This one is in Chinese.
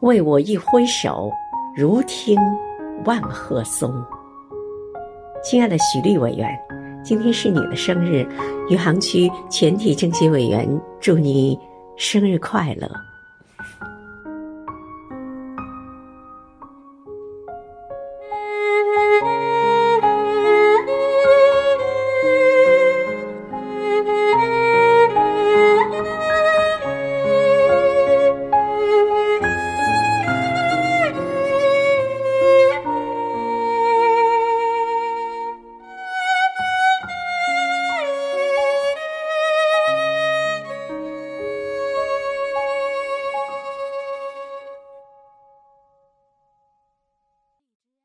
为我一挥手，如听万壑松。亲爱的许立委员，今天是你的生日，余杭区全体政协委员祝你生日快乐。